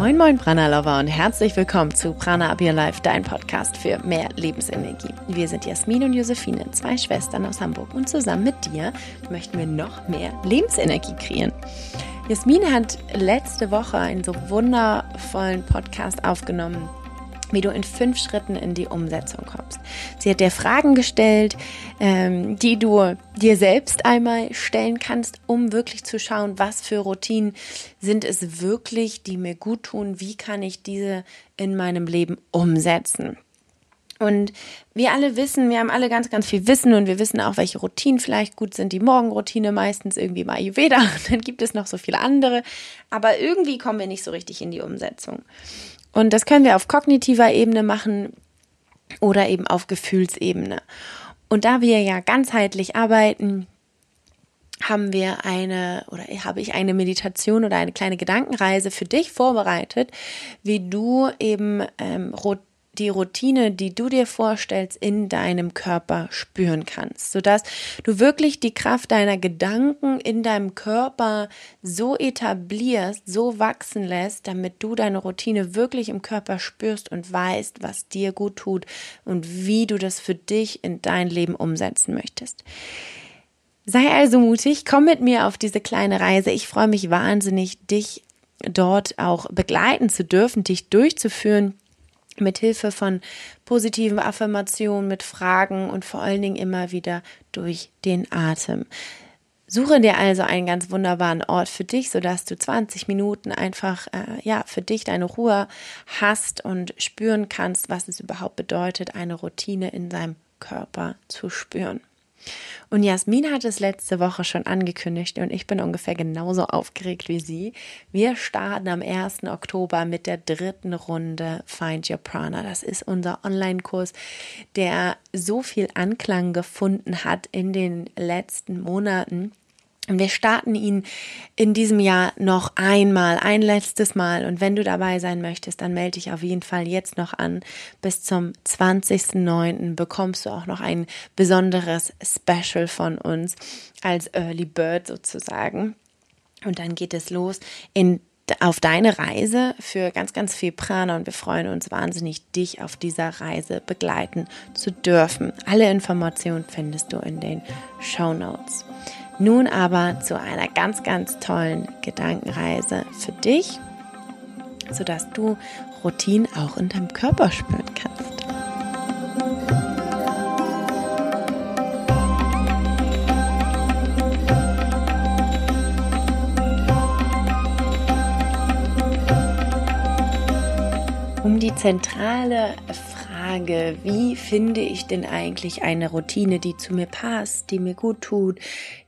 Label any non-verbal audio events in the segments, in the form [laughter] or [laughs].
Moin Moin Prana Lover und herzlich willkommen zu Prana Up Your Life, dein Podcast für mehr Lebensenergie. Wir sind Jasmin und Josephine, zwei Schwestern aus Hamburg und zusammen mit dir möchten wir noch mehr Lebensenergie kreieren. Jasmin hat letzte Woche einen so wundervollen Podcast aufgenommen wie du in fünf Schritten in die Umsetzung kommst. Sie hat dir Fragen gestellt, ähm, die du dir selbst einmal stellen kannst, um wirklich zu schauen, was für Routinen sind es wirklich, die mir gut tun, wie kann ich diese in meinem Leben umsetzen. Und wir alle wissen, wir haben alle ganz, ganz viel Wissen und wir wissen auch, welche Routinen vielleicht gut sind. Die Morgenroutine meistens irgendwie bei Ayurveda. [laughs] Dann gibt es noch so viele andere. Aber irgendwie kommen wir nicht so richtig in die Umsetzung. Und das können wir auf kognitiver Ebene machen oder eben auf Gefühlsebene. Und da wir ja ganzheitlich arbeiten, haben wir eine oder habe ich eine Meditation oder eine kleine Gedankenreise für dich vorbereitet, wie du eben ähm, die Routine, die du dir vorstellst, in deinem Körper spüren kannst, sodass du wirklich die Kraft deiner Gedanken in deinem Körper so etablierst, so wachsen lässt, damit du deine Routine wirklich im Körper spürst und weißt, was dir gut tut und wie du das für dich in dein Leben umsetzen möchtest. Sei also mutig, komm mit mir auf diese kleine Reise. Ich freue mich wahnsinnig, dich dort auch begleiten zu dürfen, dich durchzuführen mit Hilfe von positiven Affirmationen, mit Fragen und vor allen Dingen immer wieder durch den Atem. Suche dir also einen ganz wunderbaren Ort für dich, sodass du 20 Minuten einfach äh, ja für dich deine Ruhe hast und spüren kannst, was es überhaupt bedeutet, eine Routine in deinem Körper zu spüren. Und Jasmin hat es letzte Woche schon angekündigt und ich bin ungefähr genauso aufgeregt wie sie. Wir starten am 1. Oktober mit der dritten Runde Find Your Prana. Das ist unser Online-Kurs, der so viel Anklang gefunden hat in den letzten Monaten wir starten ihn in diesem Jahr noch einmal, ein letztes Mal. Und wenn du dabei sein möchtest, dann melde dich auf jeden Fall jetzt noch an. Bis zum 20.09. bekommst du auch noch ein besonderes Special von uns als Early Bird sozusagen. Und dann geht es los in auf deine Reise für ganz, ganz viel Prana und wir freuen uns wahnsinnig, dich auf dieser Reise begleiten zu dürfen. Alle Informationen findest du in den Show Notes. Nun aber zu einer ganz, ganz tollen Gedankenreise für dich, sodass du Routinen auch in deinem Körper spüren kannst. Um die zentrale Frage, wie finde ich denn eigentlich eine Routine, die zu mir passt, die mir gut tut,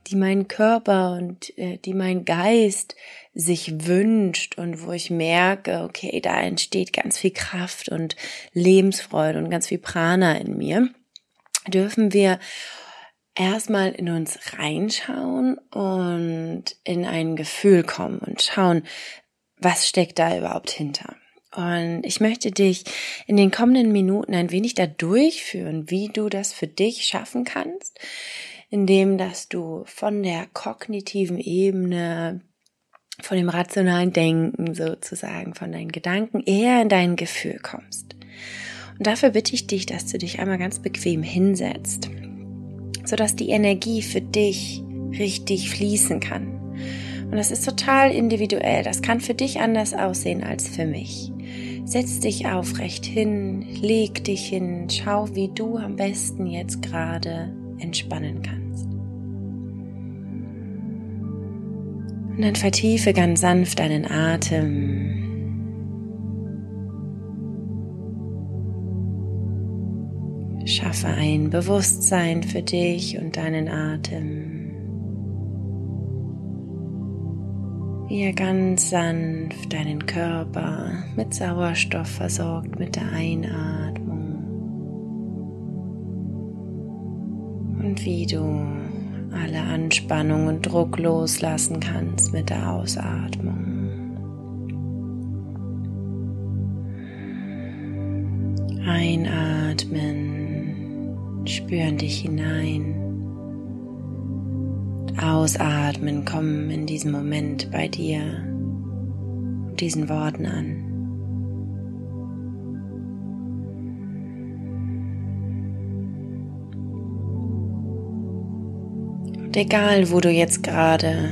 die meinen Körper und äh, die mein Geist sich wünscht und wo ich merke, okay, da entsteht ganz viel Kraft und Lebensfreude und ganz viel Prana in mir, dürfen wir erstmal in uns reinschauen und in ein Gefühl kommen und schauen, was steckt da überhaupt hinter. Und ich möchte dich in den kommenden Minuten ein wenig da durchführen, wie du das für dich schaffen kannst, indem dass du von der kognitiven Ebene, von dem rationalen Denken sozusagen, von deinen Gedanken eher in dein Gefühl kommst. Und dafür bitte ich dich, dass du dich einmal ganz bequem hinsetzt, sodass die Energie für dich richtig fließen kann. Und das ist total individuell. Das kann für dich anders aussehen als für mich. Setz dich aufrecht hin, leg dich hin, schau, wie du am besten jetzt gerade entspannen kannst. Und dann vertiefe ganz sanft deinen Atem. Schaffe ein Bewusstsein für dich und deinen Atem. Er ganz sanft deinen Körper mit Sauerstoff versorgt mit der Einatmung und wie du alle Anspannung und Druck loslassen kannst mit der Ausatmung. Einatmen, spüren dich hinein. Ausatmen, komm in diesem Moment bei dir und diesen Worten an. Und egal, wo du jetzt gerade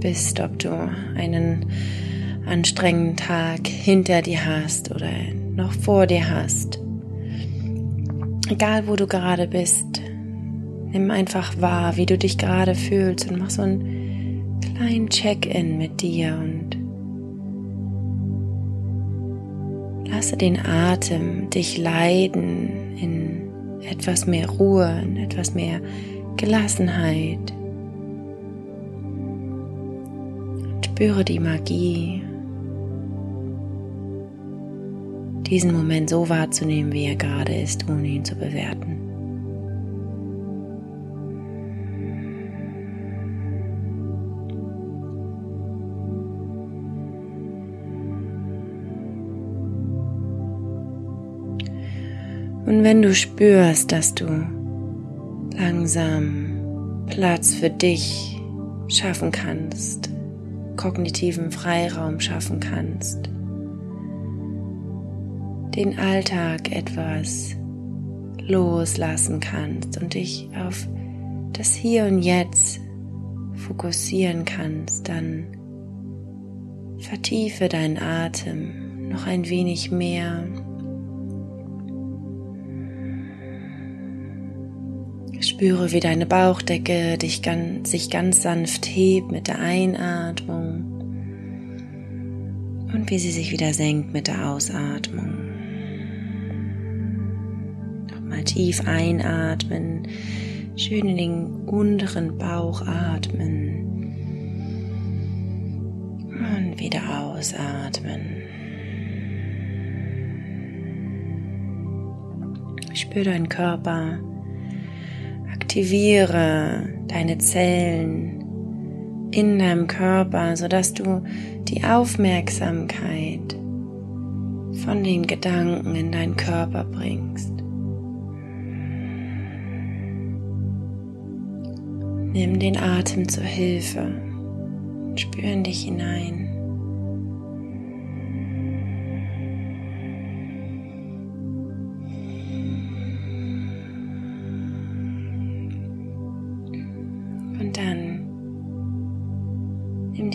bist, ob du einen anstrengenden Tag hinter dir hast oder noch vor dir hast, egal wo du gerade bist, nimm einfach wahr, wie du dich gerade fühlst und mach so einen kleinen Check-in mit dir und lasse den Atem dich leiden in etwas mehr Ruhe, in etwas mehr Gelassenheit. Und spüre die Magie, diesen Moment so wahrzunehmen, wie er gerade ist, ohne ihn zu bewerten. Wenn du spürst, dass du langsam Platz für dich schaffen kannst, kognitiven Freiraum schaffen kannst, den Alltag etwas loslassen kannst und dich auf das Hier und Jetzt fokussieren kannst, dann vertiefe deinen Atem noch ein wenig mehr Spüre, wie deine Bauchdecke dich ganz, sich ganz sanft hebt mit der Einatmung und wie sie sich wieder senkt mit der Ausatmung. Nochmal tief einatmen, schön in den unteren Bauch atmen und wieder ausatmen. Spür deinen Körper aktiviere deine Zellen in deinem Körper, sodass du die Aufmerksamkeit von den Gedanken in deinen Körper bringst. Nimm den Atem zur Hilfe und spür in dich hinein.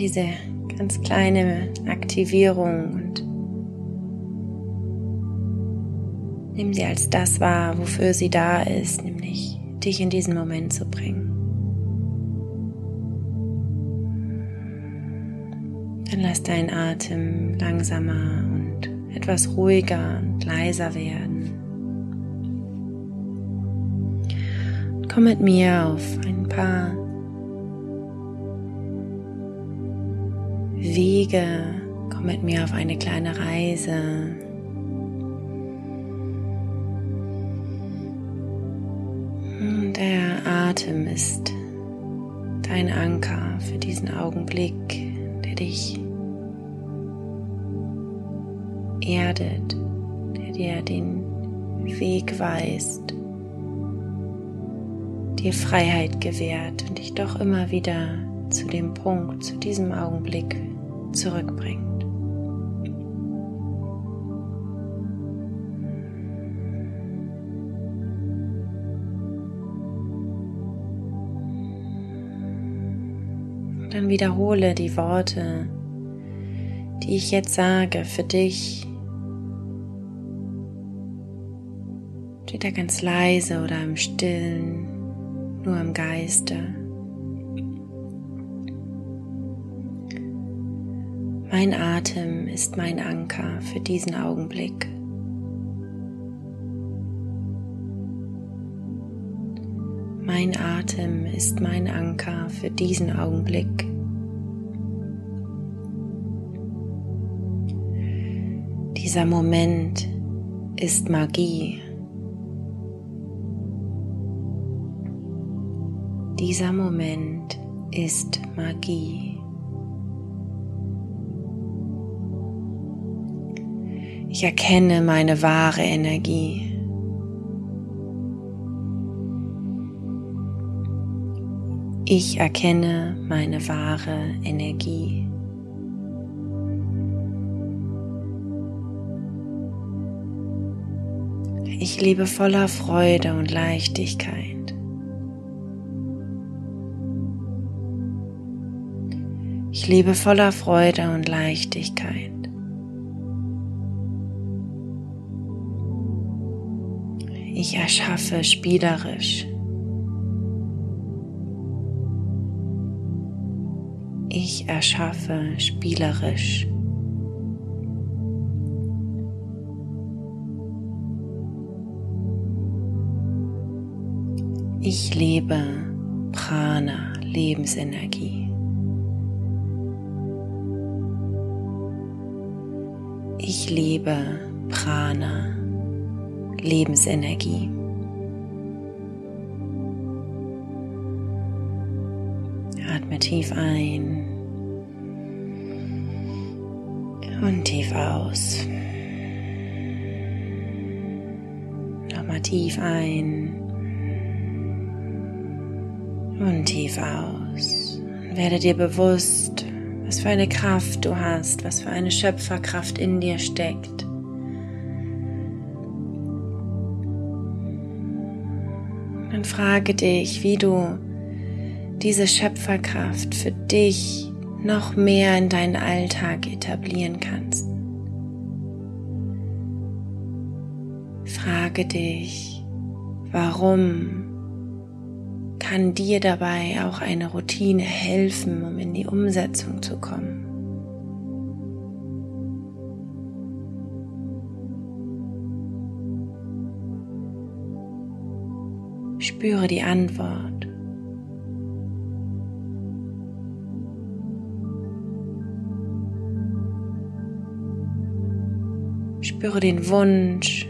Diese ganz kleine Aktivierung und nimm sie als das wahr, wofür sie da ist, nämlich dich in diesen Moment zu bringen. Dann lass deinen Atem langsamer und etwas ruhiger und leiser werden. Komm mit mir auf ein paar Wege, komm mit mir auf eine kleine Reise. Der Atem ist dein Anker für diesen Augenblick, der dich erdet, der dir den Weg weist, dir Freiheit gewährt und dich doch immer wieder zu dem Punkt, zu diesem Augenblick zurückbringt. Dann wiederhole die Worte, die ich jetzt sage für dich. Entweder ganz leise oder im Stillen, nur im Geiste. Mein Atem ist mein Anker für diesen Augenblick. Mein Atem ist mein Anker für diesen Augenblick. Dieser Moment ist Magie. Dieser Moment ist Magie. Ich erkenne meine wahre Energie. Ich erkenne meine wahre Energie. Ich lebe voller Freude und Leichtigkeit. Ich lebe voller Freude und Leichtigkeit. Ich erschaffe spielerisch. Ich erschaffe spielerisch. Ich lebe Prana, Lebensenergie. Ich lebe Prana, Lebensenergie. Atme tief ein und tief aus. Nochmal tief ein und tief aus. Werde dir bewusst, was für eine Kraft du hast, was für eine Schöpferkraft in dir steckt. Frage dich, wie du diese Schöpferkraft für dich noch mehr in deinen Alltag etablieren kannst. Frage dich, warum kann dir dabei auch eine Routine helfen, um in die Umsetzung zu kommen. Spüre die Antwort. Spüre den Wunsch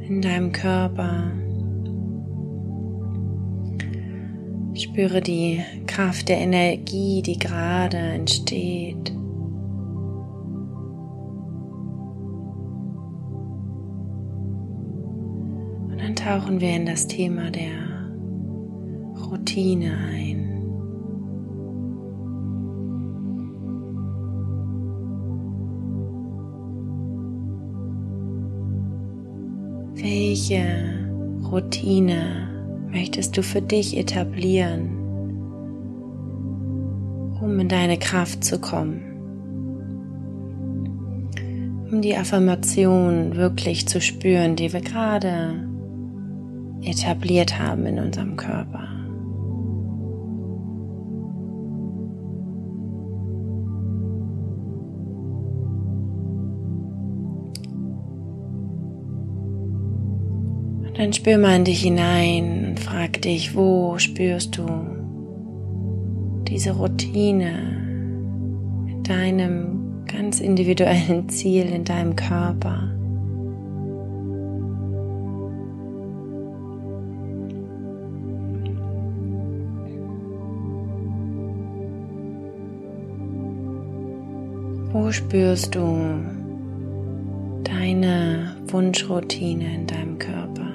in deinem Körper. Spüre die Kraft der Energie, die gerade entsteht. Tauchen wir in das Thema der Routine ein. Welche Routine möchtest du für dich etablieren, um in deine Kraft zu kommen? Um die Affirmation wirklich zu spüren, die wir gerade etabliert haben in unserem Körper. Dann spür mal in dich hinein und frag dich, wo spürst du diese Routine mit deinem ganz individuellen Ziel in deinem Körper. Wo spürst du deine Wunschroutine in deinem Körper?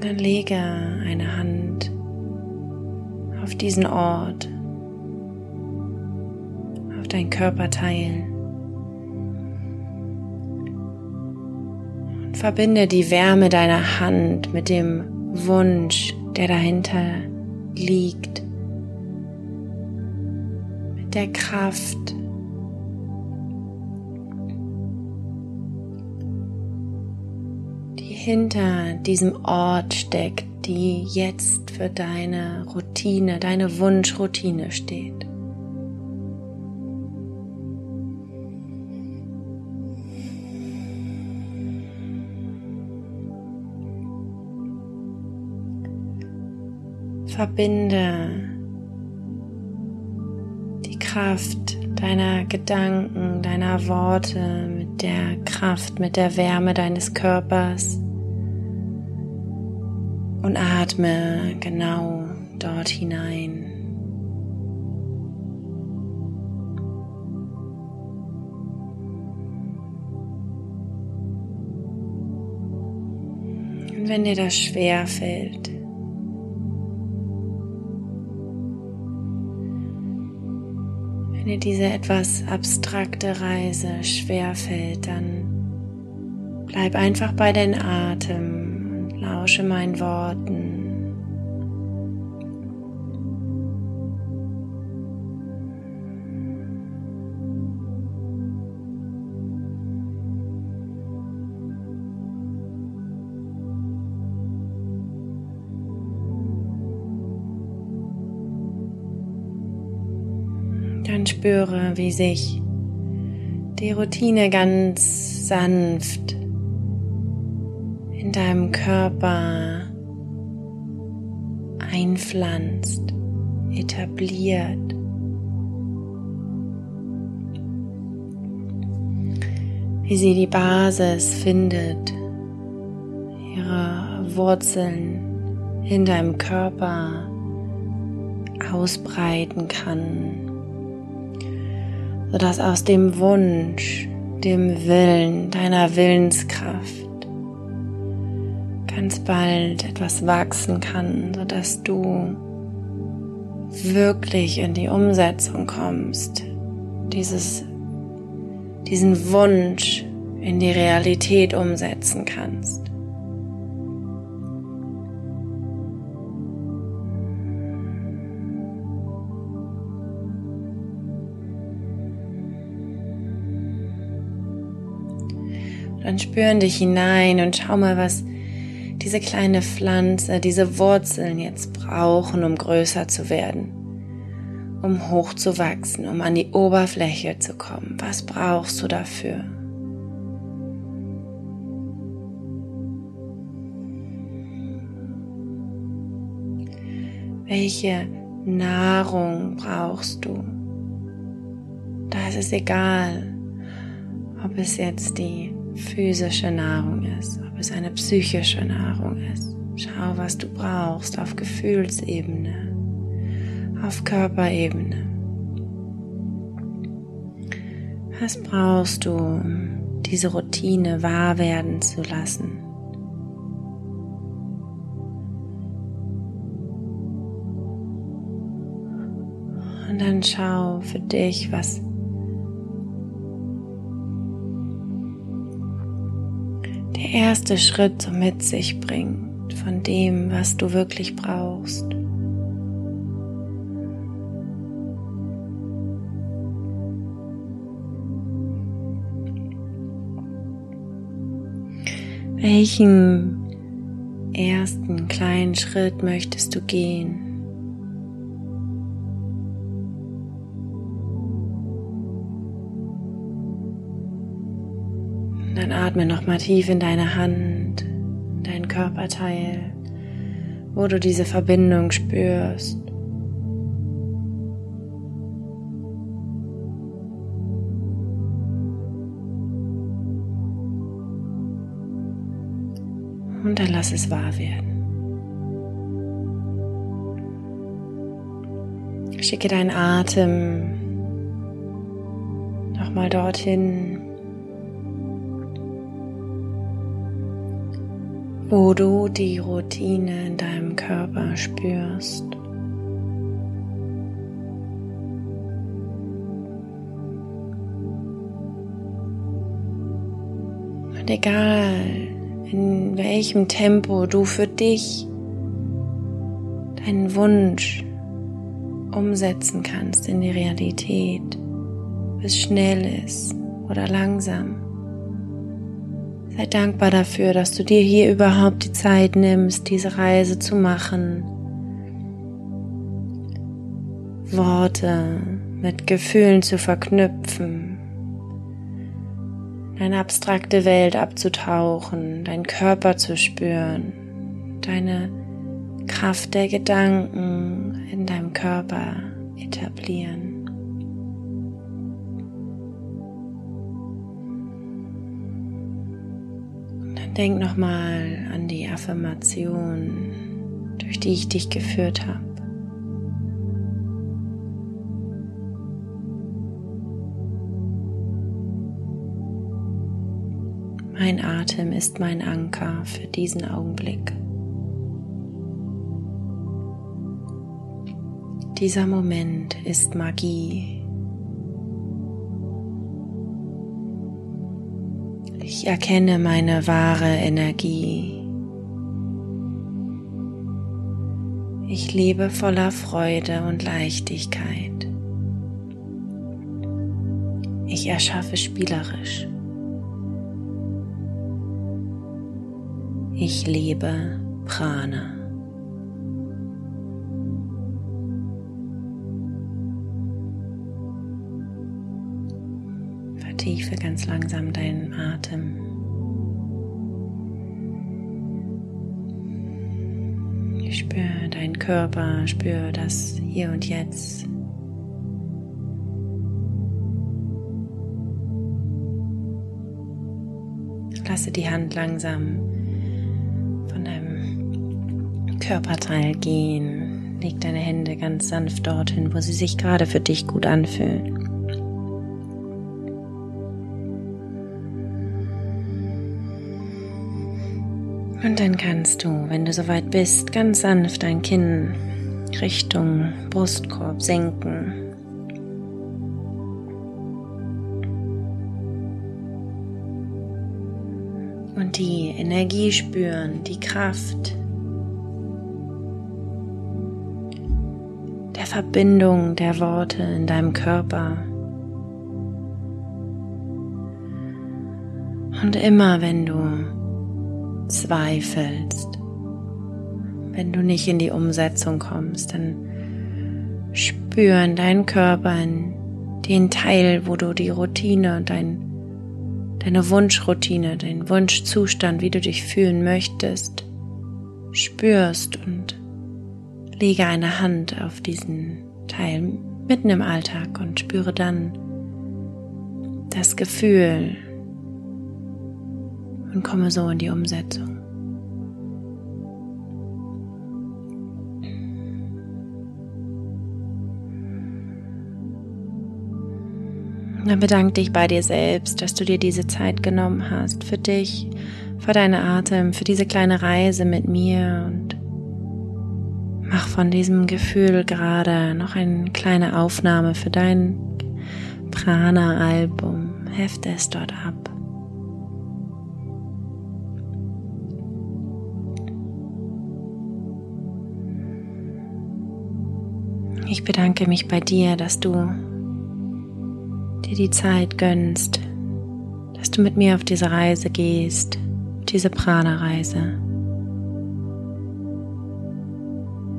Dann lege eine Hand auf diesen Ort, auf dein Körperteil und verbinde die Wärme deiner Hand mit dem Wunsch, der dahinter liegt, mit der Kraft, hinter diesem Ort steckt, die jetzt für deine Routine, deine Wunschroutine steht. Verbinde die Kraft deiner Gedanken, deiner Worte mit der Kraft, mit der Wärme deines Körpers und atme genau dort hinein. Und wenn dir das schwer fällt, Wenn dir diese etwas abstrakte Reise schwerfällt, dann bleib einfach bei den Atem und lausche meinen Worten. Spüre, wie sich die Routine ganz sanft in deinem Körper einpflanzt, etabliert. Wie sie die Basis findet, ihre Wurzeln in deinem Körper ausbreiten kann sodass aus dem Wunsch, dem Willen, deiner Willenskraft ganz bald etwas wachsen kann, sodass du wirklich in die Umsetzung kommst, dieses, diesen Wunsch in die Realität umsetzen kannst. Dann spüren dich hinein und schau mal, was diese kleine Pflanze, diese Wurzeln jetzt brauchen, um größer zu werden, um hoch zu wachsen, um an die Oberfläche zu kommen. Was brauchst du dafür? Welche Nahrung brauchst du? Da ist es egal, ob es jetzt die physische Nahrung ist, ob es eine psychische Nahrung ist. Schau, was du brauchst auf Gefühlsebene, auf Körperebene. Was brauchst du, um diese Routine wahr werden zu lassen? Und dann schau für dich, was erste Schritt so mit sich bringt von dem, was du wirklich brauchst. Welchen ersten kleinen Schritt möchtest du gehen? Atme nochmal tief in deine Hand, dein Körperteil, wo du diese Verbindung spürst. Und dann lass es wahr werden. Schicke deinen Atem nochmal dorthin, wo du die Routine in deinem Körper spürst. Und egal, in welchem Tempo du für dich deinen Wunsch umsetzen kannst in die Realität, ob es schnell ist oder langsam. Sei dankbar dafür, dass du dir hier überhaupt die Zeit nimmst, diese Reise zu machen. Worte mit Gefühlen zu verknüpfen, deine abstrakte Welt abzutauchen, deinen Körper zu spüren, deine Kraft der Gedanken in deinem Körper etablieren. Denk nochmal an die Affirmation, durch die ich dich geführt habe. Mein Atem ist mein Anker für diesen Augenblick. Dieser Moment ist Magie. Ich erkenne meine wahre Energie. Ich lebe voller Freude und Leichtigkeit. Ich erschaffe spielerisch. Ich lebe Prana. Ganz langsam deinen Atem. Spür deinen Körper, spür das hier und jetzt. Lasse die Hand langsam von deinem Körperteil gehen. Leg deine Hände ganz sanft dorthin, wo sie sich gerade für dich gut anfühlen. Und dann kannst du, wenn du soweit bist, ganz sanft dein Kinn Richtung Brustkorb senken. Und die Energie spüren, die Kraft der Verbindung der Worte in deinem Körper. Und immer wenn du zweifelst, wenn du nicht in die Umsetzung kommst, dann spüren deinen Körper in den Teil, wo du die Routine dein, deine Wunschroutine, den Wunschzustand, wie du dich fühlen möchtest, spürst und lege eine Hand auf diesen Teil mitten im Alltag und spüre dann das Gefühl, und komme so in die Umsetzung. Dann bedanke dich bei dir selbst, dass du dir diese Zeit genommen hast für dich, für deine Atem, für diese kleine Reise mit mir und mach von diesem Gefühl gerade noch eine kleine Aufnahme für dein Prana-Album. Hefte es dort ab. Ich bedanke mich bei dir, dass du dir die Zeit gönnst, dass du mit mir auf diese Reise gehst, diese Prana-Reise.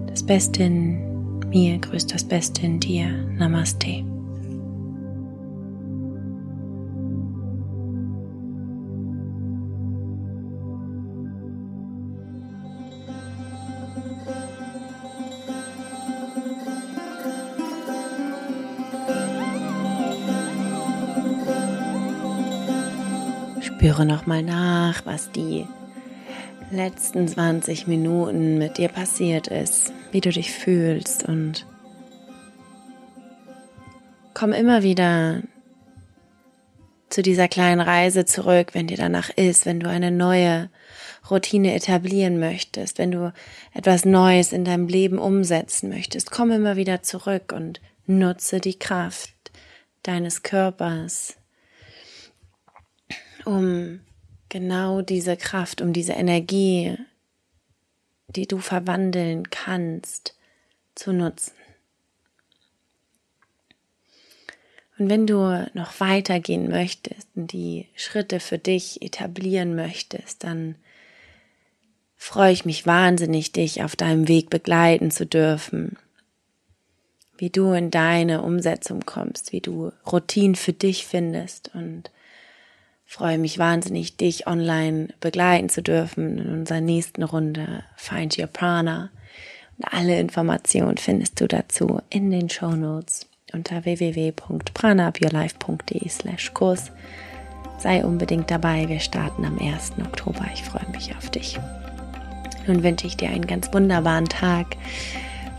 Das Beste in mir grüßt das Beste in dir. Namaste. Spüre nochmal nach, was die letzten 20 Minuten mit dir passiert ist, wie du dich fühlst und komm immer wieder zu dieser kleinen Reise zurück, wenn dir danach ist, wenn du eine neue Routine etablieren möchtest, wenn du etwas Neues in deinem Leben umsetzen möchtest. Komm immer wieder zurück und nutze die Kraft deines Körpers, um genau diese Kraft, um diese Energie, die du verwandeln kannst, zu nutzen. Und wenn du noch weitergehen möchtest und die Schritte für dich etablieren möchtest, dann freue ich mich wahnsinnig, dich auf deinem Weg begleiten zu dürfen. Wie du in deine Umsetzung kommst, wie du Routinen für dich findest und freue mich wahnsinnig, dich online begleiten zu dürfen in unserer nächsten Runde Find Your Prana. Und alle Informationen findest du dazu in den Show Notes unter www.pranaupyourlife.de slash Kurs. Sei unbedingt dabei, wir starten am 1. Oktober. Ich freue mich auf dich. Nun wünsche ich dir einen ganz wunderbaren Tag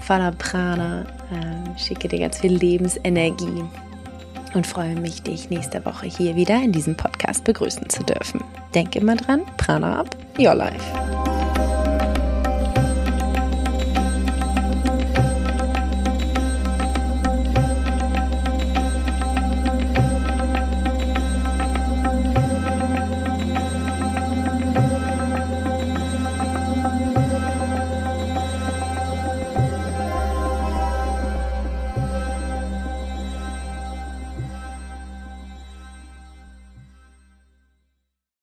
voller Prana. Äh, schicke dir ganz viel Lebensenergie und freue mich, dich nächste Woche hier wieder in diesem Podcast begrüßen zu dürfen. Denke immer dran, Prana up, your life.